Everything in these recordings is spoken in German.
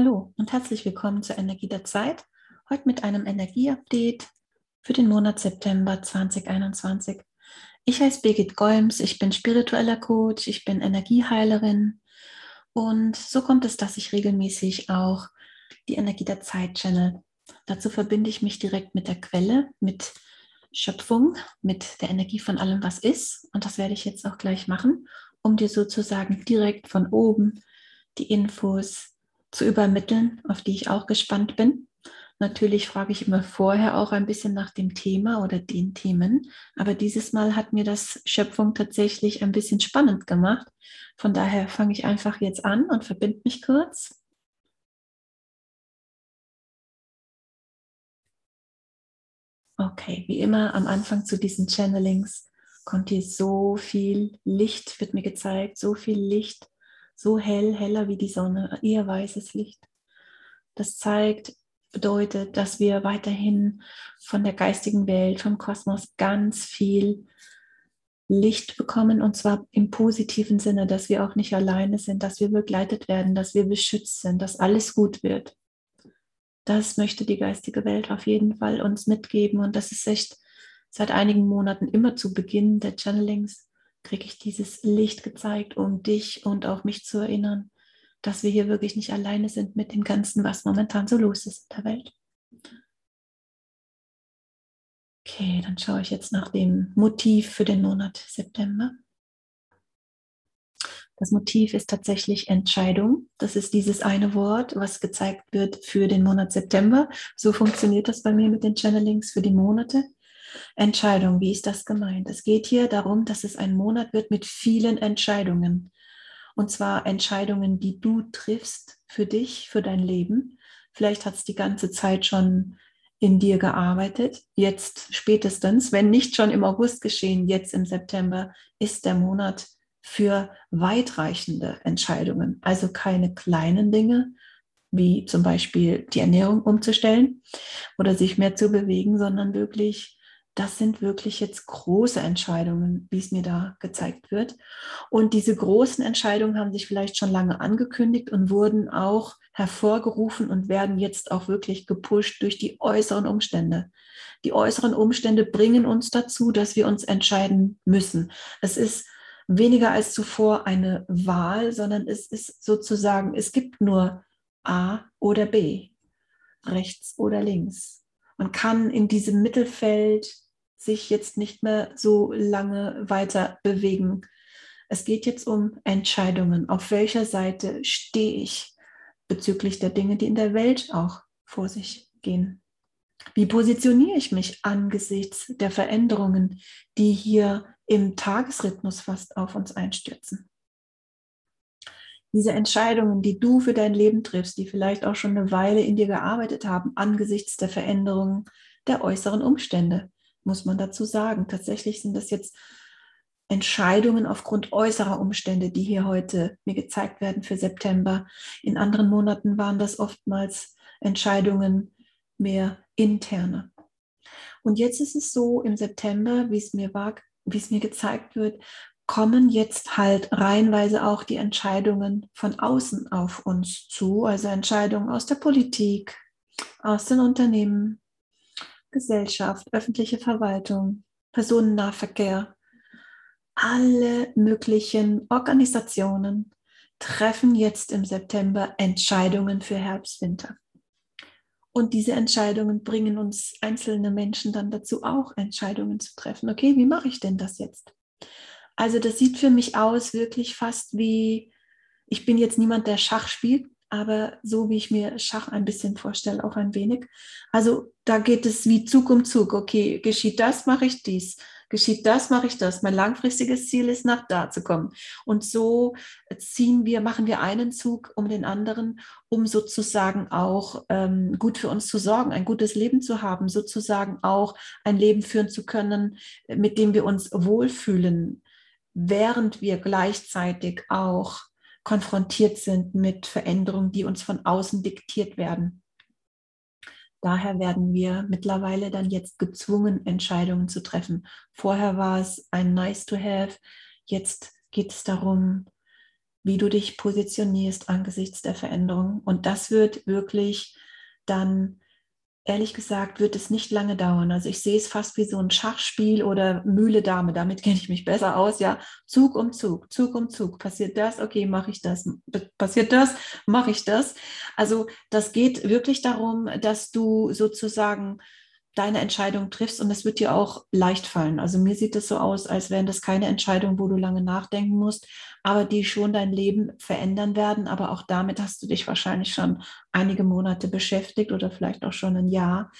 Hallo und herzlich willkommen zur Energie der Zeit. Heute mit einem Energieupdate für den Monat September 2021. Ich heiße Birgit Golms, ich bin spiritueller Coach, ich bin Energieheilerin und so kommt es, dass ich regelmäßig auch die Energie der Zeit channel. Dazu verbinde ich mich direkt mit der Quelle, mit Schöpfung, mit der Energie von allem, was ist. Und das werde ich jetzt auch gleich machen, um dir sozusagen direkt von oben die Infos zu übermitteln, auf die ich auch gespannt bin. Natürlich frage ich immer vorher auch ein bisschen nach dem Thema oder den Themen, aber dieses Mal hat mir das Schöpfung tatsächlich ein bisschen spannend gemacht. Von daher fange ich einfach jetzt an und verbinde mich kurz. Okay, wie immer am Anfang zu diesen Channelings kommt hier so viel Licht, wird mir gezeigt, so viel Licht, so hell, heller wie die Sonne, eher weißes Licht. Das zeigt, bedeutet, dass wir weiterhin von der geistigen Welt, vom Kosmos ganz viel Licht bekommen und zwar im positiven Sinne, dass wir auch nicht alleine sind, dass wir begleitet werden, dass wir beschützt sind, dass alles gut wird. Das möchte die geistige Welt auf jeden Fall uns mitgeben und das ist echt seit einigen Monaten immer zu Beginn der Channelings kriege ich dieses Licht gezeigt, um dich und auch mich zu erinnern, dass wir hier wirklich nicht alleine sind mit dem Ganzen, was momentan so los ist in der Welt. Okay, dann schaue ich jetzt nach dem Motiv für den Monat September. Das Motiv ist tatsächlich Entscheidung. Das ist dieses eine Wort, was gezeigt wird für den Monat September. So funktioniert das bei mir mit den Channelings für die Monate. Entscheidung, wie ist das gemeint? Es geht hier darum, dass es ein Monat wird mit vielen Entscheidungen. Und zwar Entscheidungen, die du triffst für dich, für dein Leben. Vielleicht hat es die ganze Zeit schon in dir gearbeitet. Jetzt spätestens, wenn nicht schon im August geschehen, jetzt im September ist der Monat für weitreichende Entscheidungen. Also keine kleinen Dinge, wie zum Beispiel die Ernährung umzustellen oder sich mehr zu bewegen, sondern wirklich das sind wirklich jetzt große Entscheidungen, wie es mir da gezeigt wird. Und diese großen Entscheidungen haben sich vielleicht schon lange angekündigt und wurden auch hervorgerufen und werden jetzt auch wirklich gepusht durch die äußeren Umstände. Die äußeren Umstände bringen uns dazu, dass wir uns entscheiden müssen. Es ist weniger als zuvor eine Wahl, sondern es ist sozusagen, es gibt nur A oder B, rechts oder links. Man kann in diesem Mittelfeld sich jetzt nicht mehr so lange weiter bewegen. Es geht jetzt um Entscheidungen. Auf welcher Seite stehe ich bezüglich der Dinge, die in der Welt auch vor sich gehen? Wie positioniere ich mich angesichts der Veränderungen, die hier im Tagesrhythmus fast auf uns einstürzen? diese Entscheidungen, die du für dein Leben triffst, die vielleicht auch schon eine Weile in dir gearbeitet haben, angesichts der Veränderungen der äußeren Umstände, muss man dazu sagen. Tatsächlich sind das jetzt Entscheidungen aufgrund äußerer Umstände, die hier heute mir gezeigt werden für September. In anderen Monaten waren das oftmals Entscheidungen mehr interne. Und jetzt ist es so im September, wie es mir war, wie es mir gezeigt wird, kommen jetzt halt reihenweise auch die Entscheidungen von außen auf uns zu, also Entscheidungen aus der Politik, aus den Unternehmen, Gesellschaft, öffentliche Verwaltung, Personennahverkehr. Alle möglichen Organisationen treffen jetzt im September Entscheidungen für Herbst, Winter. Und diese Entscheidungen bringen uns einzelne Menschen dann dazu, auch Entscheidungen zu treffen. Okay, wie mache ich denn das jetzt? Also das sieht für mich aus wirklich fast wie, ich bin jetzt niemand, der Schach spielt, aber so wie ich mir Schach ein bisschen vorstelle, auch ein wenig. Also da geht es wie Zug um Zug. Okay, geschieht das, mache ich dies. Geschieht das, mache ich das. Mein langfristiges Ziel ist, nach da zu kommen. Und so ziehen wir, machen wir einen Zug um den anderen, um sozusagen auch ähm, gut für uns zu sorgen, ein gutes Leben zu haben, sozusagen auch ein Leben führen zu können, mit dem wir uns wohlfühlen während wir gleichzeitig auch konfrontiert sind mit Veränderungen, die uns von außen diktiert werden. Daher werden wir mittlerweile dann jetzt gezwungen, Entscheidungen zu treffen. Vorher war es ein Nice to Have, jetzt geht es darum, wie du dich positionierst angesichts der Veränderung. Und das wird wirklich dann, ehrlich gesagt, wird es nicht lange dauern. Also ich sehe es fast wie so ein Schachspiel oder Mühle Dame. Damit kenne ich mich besser aus. Ja, Zug um Zug, Zug um Zug. Passiert das? Okay, mache ich das. Passiert das? Mache ich das. Also das geht wirklich darum, dass du sozusagen deine Entscheidung triffst und es wird dir auch leicht fallen. Also mir sieht es so aus, als wären das keine Entscheidungen, wo du lange nachdenken musst, aber die schon dein Leben verändern werden. Aber auch damit hast du dich wahrscheinlich schon einige Monate beschäftigt oder vielleicht auch schon ein Jahr.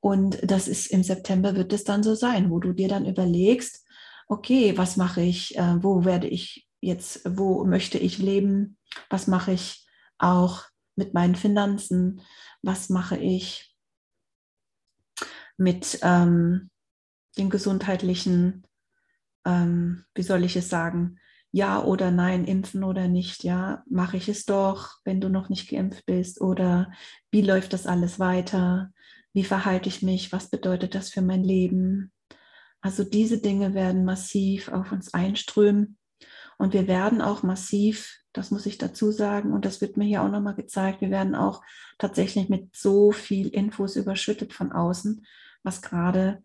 Und das ist im September wird es dann so sein, wo du dir dann überlegst, okay, was mache ich, äh, wo werde ich jetzt, wo möchte ich leben, was mache ich auch mit meinen Finanzen, was mache ich mit ähm, den gesundheitlichen, ähm, wie soll ich es sagen, ja oder nein, impfen oder nicht, ja, mache ich es doch, wenn du noch nicht geimpft bist oder wie läuft das alles weiter, wie verhalte ich mich, was bedeutet das für mein Leben. Also diese Dinge werden massiv auf uns einströmen und wir werden auch massiv, das muss ich dazu sagen, und das wird mir hier auch nochmal gezeigt, wir werden auch tatsächlich mit so viel Infos überschüttet von außen, was gerade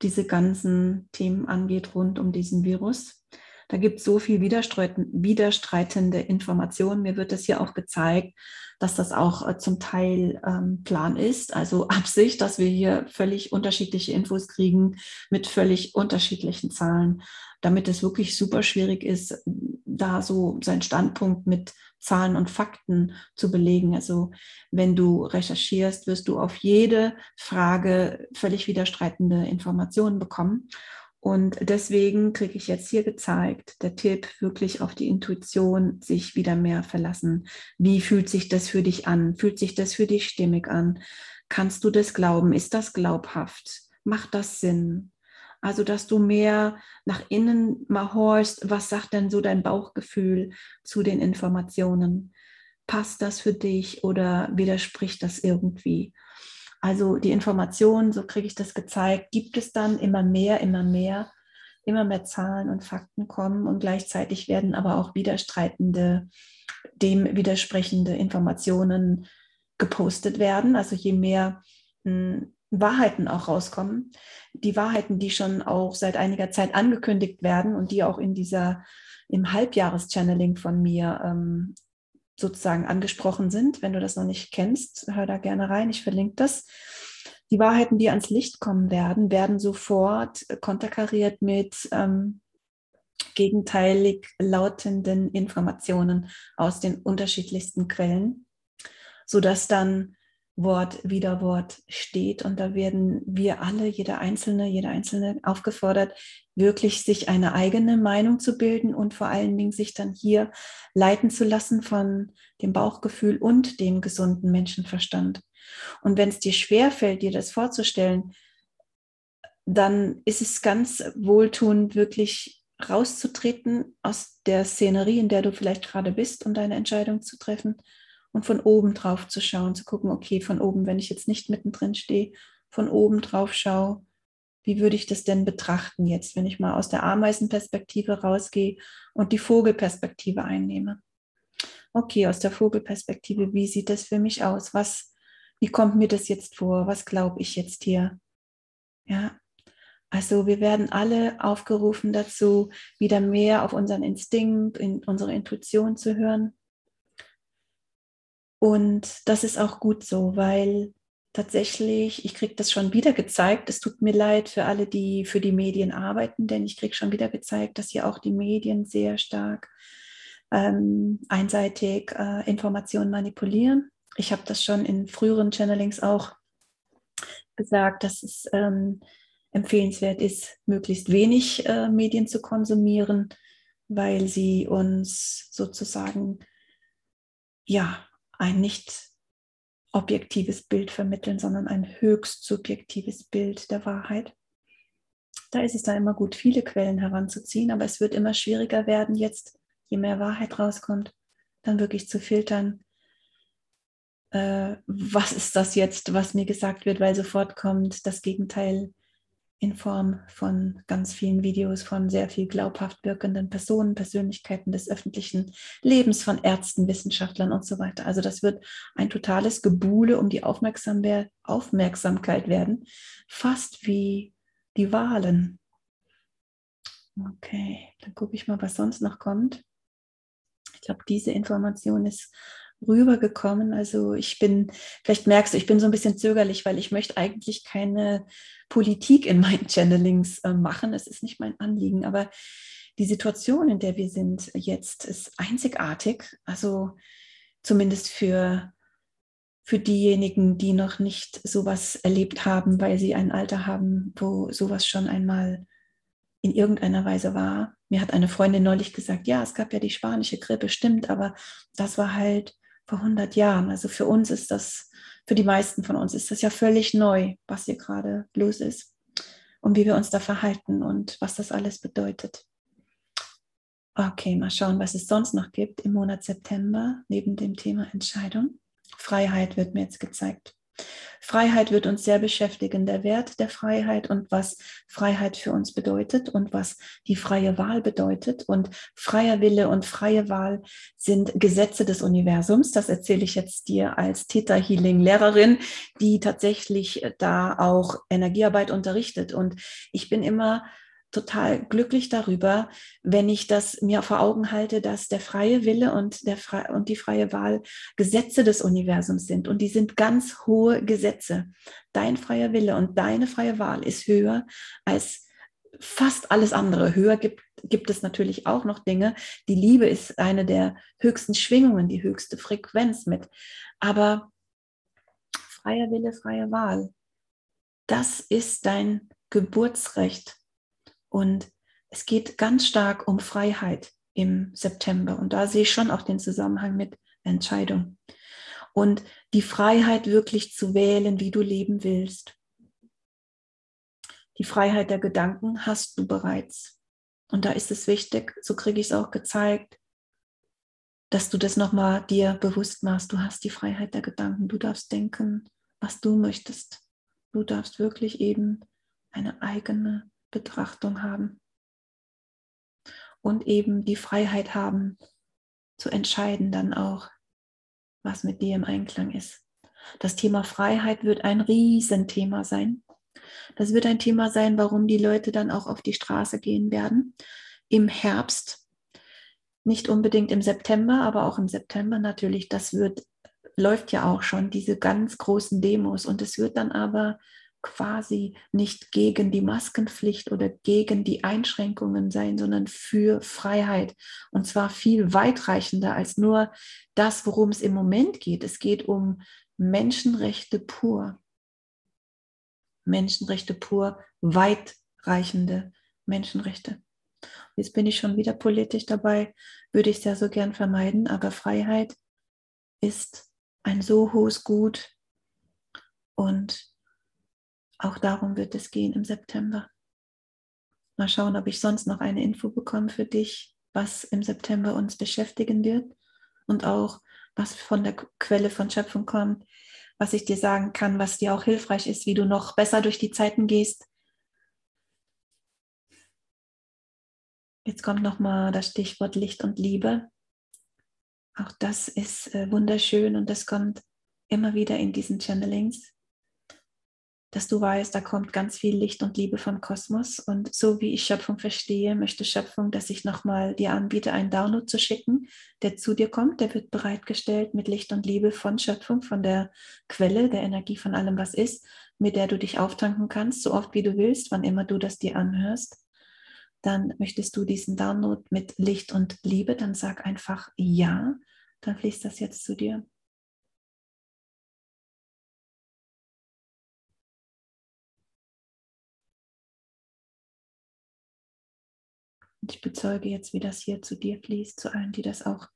diese ganzen Themen angeht rund um diesen Virus. Da gibt es so viel widerstreitende Informationen. Mir wird das hier auch gezeigt, dass das auch äh, zum Teil ähm, Plan ist, also Absicht, dass wir hier völlig unterschiedliche Infos kriegen mit völlig unterschiedlichen Zahlen, damit es wirklich super schwierig ist, da so seinen Standpunkt mit Zahlen und Fakten zu belegen. Also wenn du recherchierst, wirst du auf jede Frage völlig widerstreitende Informationen bekommen. Und deswegen kriege ich jetzt hier gezeigt, der Tipp, wirklich auf die Intuition sich wieder mehr verlassen. Wie fühlt sich das für dich an? Fühlt sich das für dich stimmig an? Kannst du das glauben? Ist das glaubhaft? Macht das Sinn? Also, dass du mehr nach innen mal horchst, was sagt denn so dein Bauchgefühl zu den Informationen? Passt das für dich oder widerspricht das irgendwie? Also die Informationen, so kriege ich das gezeigt, gibt es dann immer mehr, immer mehr, immer mehr Zahlen und Fakten kommen und gleichzeitig werden aber auch widerstreitende, dem widersprechende Informationen gepostet werden. Also je mehr hm, Wahrheiten auch rauskommen, die Wahrheiten, die schon auch seit einiger Zeit angekündigt werden und die auch in dieser im Halbjahreschanneling von mir ähm, sozusagen angesprochen sind. Wenn du das noch nicht kennst, hör da gerne rein. Ich verlinke das. Die Wahrheiten, die ans Licht kommen werden, werden sofort konterkariert mit ähm, gegenteilig lautenden Informationen aus den unterschiedlichsten Quellen, sodass dann Wort wieder Wort steht. Und da werden wir alle, jeder Einzelne, jeder Einzelne aufgefordert, wirklich sich eine eigene Meinung zu bilden und vor allen Dingen sich dann hier leiten zu lassen von dem Bauchgefühl und dem gesunden Menschenverstand. Und wenn es dir schwerfällt, dir das vorzustellen, dann ist es ganz wohltuend, wirklich rauszutreten aus der Szenerie, in der du vielleicht gerade bist, um deine Entscheidung zu treffen und von oben drauf zu schauen, zu gucken, okay, von oben, wenn ich jetzt nicht mittendrin stehe, von oben drauf schaue, wie würde ich das denn betrachten jetzt, wenn ich mal aus der Ameisenperspektive rausgehe und die Vogelperspektive einnehme? Okay, aus der Vogelperspektive, wie sieht das für mich aus? Was, wie kommt mir das jetzt vor? Was glaube ich jetzt hier? Ja, also wir werden alle aufgerufen dazu, wieder mehr auf unseren Instinkt, in unsere Intuition zu hören und das ist auch gut so, weil tatsächlich, ich kriege das schon wieder gezeigt. Es tut mir leid für alle, die für die Medien arbeiten, denn ich kriege schon wieder gezeigt, dass hier auch die Medien sehr stark ähm, einseitig äh, Informationen manipulieren. Ich habe das schon in früheren Channelings auch gesagt, dass es ähm, empfehlenswert ist, möglichst wenig äh, Medien zu konsumieren, weil sie uns sozusagen ja ein nicht objektives Bild vermitteln, sondern ein höchst subjektives Bild der Wahrheit. Da ist es dann immer gut, viele Quellen heranzuziehen, aber es wird immer schwieriger werden, jetzt, je mehr Wahrheit rauskommt, dann wirklich zu filtern, äh, was ist das jetzt, was mir gesagt wird, weil sofort kommt das Gegenteil in Form von ganz vielen Videos von sehr viel glaubhaft wirkenden Personen, Persönlichkeiten des öffentlichen Lebens, von Ärzten, Wissenschaftlern und so weiter. Also das wird ein totales Gebuhle um die Aufmerksamkeit werden, fast wie die Wahlen. Okay, dann gucke ich mal, was sonst noch kommt. Ich glaube, diese Information ist rübergekommen. Also ich bin, vielleicht merkst du, ich bin so ein bisschen zögerlich, weil ich möchte eigentlich keine Politik in meinen Channelings äh, machen. Es ist nicht mein Anliegen, aber die Situation, in der wir sind jetzt, ist einzigartig. Also zumindest für, für diejenigen, die noch nicht sowas erlebt haben, weil sie ein Alter haben, wo sowas schon einmal in irgendeiner Weise war. Mir hat eine Freundin neulich gesagt, ja, es gab ja die spanische Grippe, stimmt, aber das war halt vor 100 Jahren. Also für uns ist das, für die meisten von uns ist das ja völlig neu, was hier gerade los ist und wie wir uns da verhalten und was das alles bedeutet. Okay, mal schauen, was es sonst noch gibt im Monat September neben dem Thema Entscheidung. Freiheit wird mir jetzt gezeigt. Freiheit wird uns sehr beschäftigen, der Wert der Freiheit und was Freiheit für uns bedeutet und was die freie Wahl bedeutet. Und freier Wille und freie Wahl sind Gesetze des Universums. Das erzähle ich jetzt dir als Theta Healing Lehrerin, die tatsächlich da auch Energiearbeit unterrichtet. Und ich bin immer total glücklich darüber, wenn ich das mir vor Augen halte, dass der freie Wille und, der Fre und die freie Wahl Gesetze des Universums sind. Und die sind ganz hohe Gesetze. Dein freier Wille und deine freie Wahl ist höher als fast alles andere. Höher gibt, gibt es natürlich auch noch Dinge. Die Liebe ist eine der höchsten Schwingungen, die höchste Frequenz mit. Aber freier Wille, freie Wahl, das ist dein Geburtsrecht und es geht ganz stark um Freiheit im September. Und da sehe ich schon auch den Zusammenhang mit Entscheidung. Und die Freiheit wirklich zu wählen, wie du leben willst. Die Freiheit der Gedanken hast du bereits. Und da ist es wichtig, so kriege ich es auch gezeigt, dass du das nochmal dir bewusst machst. Du hast die Freiheit der Gedanken. Du darfst denken, was du möchtest. Du darfst wirklich eben eine eigene Betrachtung haben und eben die Freiheit haben zu entscheiden dann auch, was mit dir im Einklang ist. Das Thema Freiheit wird ein Riesenthema sein. Das wird ein Thema sein, warum die Leute dann auch auf die Straße gehen werden im Herbst. Nicht unbedingt im September, aber auch im September natürlich. Das wird, läuft ja auch schon, diese ganz großen Demos. Und es wird dann aber quasi nicht gegen die Maskenpflicht oder gegen die Einschränkungen sein, sondern für Freiheit. Und zwar viel weitreichender als nur das, worum es im Moment geht. Es geht um Menschenrechte pur. Menschenrechte pur, weitreichende Menschenrechte. Jetzt bin ich schon wieder politisch dabei, würde ich sehr so gern vermeiden, aber Freiheit ist ein so hohes Gut und auch darum wird es gehen im September. Mal schauen, ob ich sonst noch eine Info bekomme für dich, was im September uns beschäftigen wird und auch was von der Quelle von Schöpfung kommt, was ich dir sagen kann, was dir auch hilfreich ist, wie du noch besser durch die Zeiten gehst. Jetzt kommt nochmal das Stichwort Licht und Liebe. Auch das ist äh, wunderschön und das kommt immer wieder in diesen Channelings dass du weißt, da kommt ganz viel Licht und Liebe vom Kosmos. Und so wie ich Schöpfung verstehe, möchte Schöpfung, dass ich nochmal dir anbiete, einen Download zu schicken, der zu dir kommt. Der wird bereitgestellt mit Licht und Liebe von Schöpfung, von der Quelle, der Energie von allem, was ist, mit der du dich auftanken kannst, so oft wie du willst, wann immer du das dir anhörst. Dann möchtest du diesen Download mit Licht und Liebe, dann sag einfach ja, dann fließt das jetzt zu dir. Und ich bezeuge jetzt, wie das hier zu dir fließt, zu allen, die das auch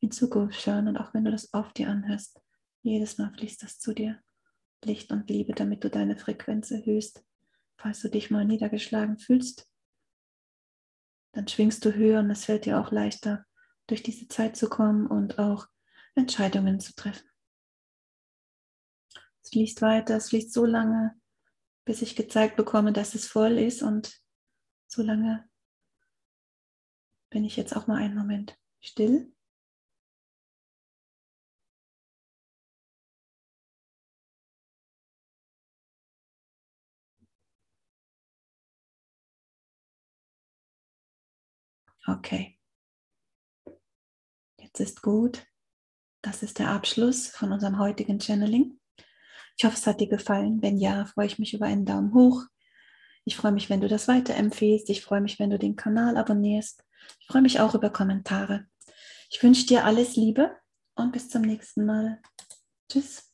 in Zukunft hören. Und auch wenn du das auf dir anhörst, jedes Mal fließt das zu dir. Licht und Liebe, damit du deine Frequenz erhöhst. Falls du dich mal niedergeschlagen fühlst, dann schwingst du höher und es fällt dir auch leichter, durch diese Zeit zu kommen und auch Entscheidungen zu treffen. Es fließt weiter, es fließt so lange, bis ich gezeigt bekomme, dass es voll ist. Und so lange bin ich jetzt auch mal einen Moment still. Okay. Jetzt ist gut. Das ist der Abschluss von unserem heutigen Channeling. Ich hoffe, es hat dir gefallen. Wenn ja, freue ich mich über einen Daumen hoch. Ich freue mich, wenn du das weiterempfehlst. Ich freue mich, wenn du den Kanal abonnierst. Ich freue mich auch über Kommentare. Ich wünsche dir alles Liebe und bis zum nächsten Mal. Tschüss.